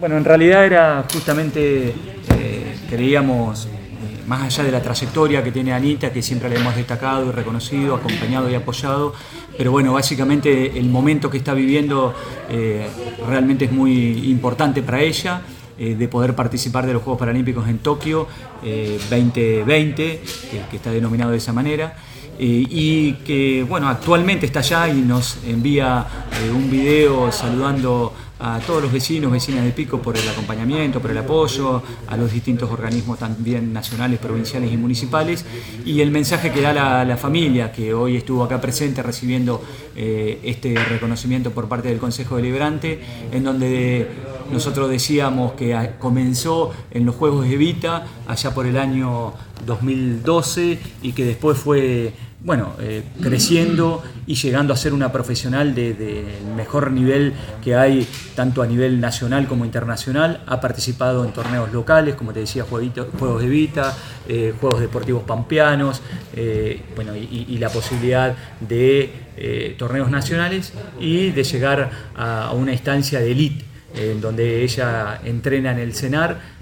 Bueno, en realidad era justamente, eh, creíamos, eh, más allá de la trayectoria que tiene Anita, que siempre la hemos destacado y reconocido, acompañado y apoyado, pero bueno, básicamente el momento que está viviendo eh, realmente es muy importante para ella de poder participar de los Juegos Paralímpicos en Tokio 2020, que, está denominado de esa manera. y que bueno, actualmente está allá y nos envía un video saludando a todos los vecinos, vecinas de Pico por el acompañamiento, por el apoyo, a los distintos organismos también nacionales, provinciales y municipales, y el mensaje que da la, familia, que hoy estuvo acá presente recibiendo eh, este reconocimiento por parte del Consejo Deliberante, en donde nosotros decíamos que comenzó en los Juegos de Evita, allá por el año 2012, y que después fue bueno, eh, creciendo y llegando a ser una profesional del de, mejor nivel que hay, tanto a nivel nacional como internacional. Ha participado en torneos locales, como te decía, Juegos de Vita, eh, Juegos Deportivos Pampeanos, eh, bueno, y, la posibilidad de torneos nacionales y de llegar a, una instancia de elite en donde ella entrena en el CENAR,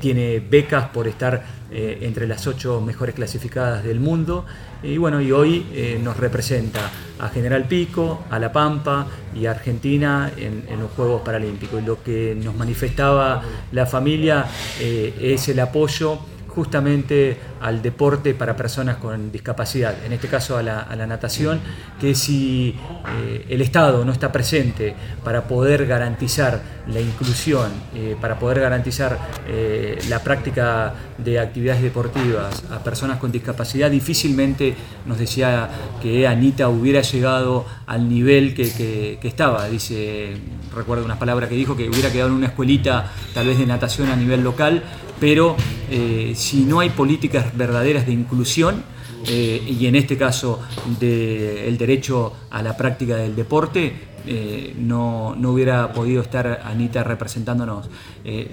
tiene becas por estar entre las ocho mejores clasificadas del mundo y bueno, y hoy eh, nos representa a General Pico, a La Pampa y a Argentina en, los Juegos Paralímpicos. Y lo que nos manifestaba la familia eh, es el apoyo justamente al deporte para personas con discapacidad, en este caso a la, natación, que si eh, el Estado no está presente para poder garantizar la inclusión, eh, para poder garantizar eh, la práctica de actividades deportivas a personas con discapacidad, difícilmente nos decía que Anita hubiera llegado al nivel que, que estaba. Dice, recuerdo unas palabras que dijo, que hubiera quedado en una escuelita tal vez de natación a nivel local, pero eh, si no hay políticas verdaderas de inclusión, eh, y en este caso del derecho a la práctica del deporte, eh, no, hubiera podido estar Anita representándonos.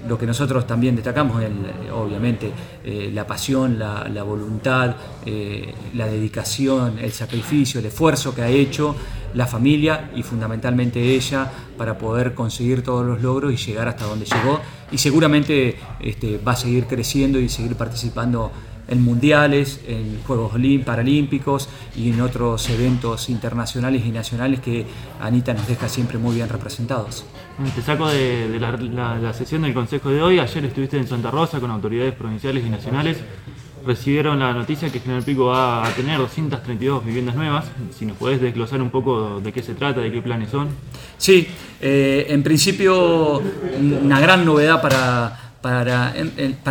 lo que nosotros también destacamos es, obviamente, la pasión, la, la voluntad, la dedicación, el sacrificio, el esfuerzo que ha hecho la familia y fundamentalmente ella para poder conseguir todos los logros y llegar hasta donde llegó. Y seguramente este, va a seguir creciendo y seguir participando en mundiales, en Juegos Paralímpicos y en otros eventos internacionales y nacionales que Anita nos deja siempre muy bien representados. Te saco de, la, sesión del Consejo de hoy. Ayer estuviste en Santa Rosa con autoridades provinciales y nacionales recibieron la noticia que General Pico va a tener 232 viviendas nuevas. Si nos podés desglosar un poco de qué se trata, de qué planes son. Sí, eh, en principio una gran novedad para, para,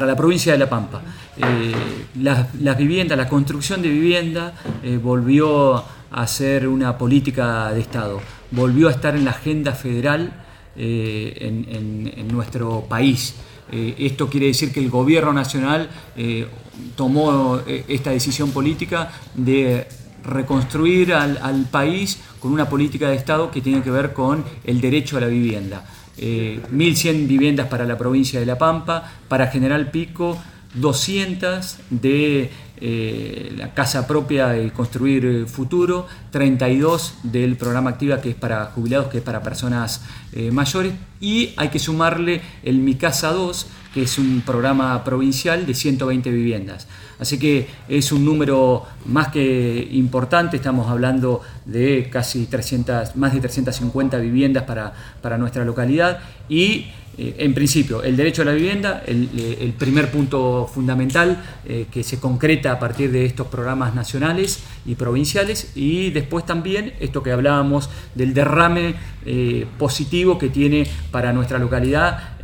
la provincia de La Pampa. Eh, las, viviendas, la construcción de vivienda eh, volvió a ser una política de Estado, volvió a estar en la agenda federal en nuestro país. Eh, esto quiere decir que el gobierno nacional eh, tomó eh, esta decisión política de reconstruir al, país con una política de Estado que tiene que ver con el derecho a la vivienda. 1.100 viviendas para la provincia de La Pampa, para General Pico 200 de eh, la casa propia y construir futuro, 32 del programa activa que es para jubilados, que es para personas eh, mayores, y hay que sumarle el Mi Casa 2, que es un programa provincial de 120 viviendas. Así que es un número más que importante, estamos hablando de casi 300, más de 350 viviendas para, para nuestra localidad. Y eh, en principio, el derecho a la vivienda, el, eh, primer punto fundamental eh, que se concreta a partir de estos programas nacionales y provinciales, y después también esto que hablábamos del derrame positivo que tiene para nuestra localidad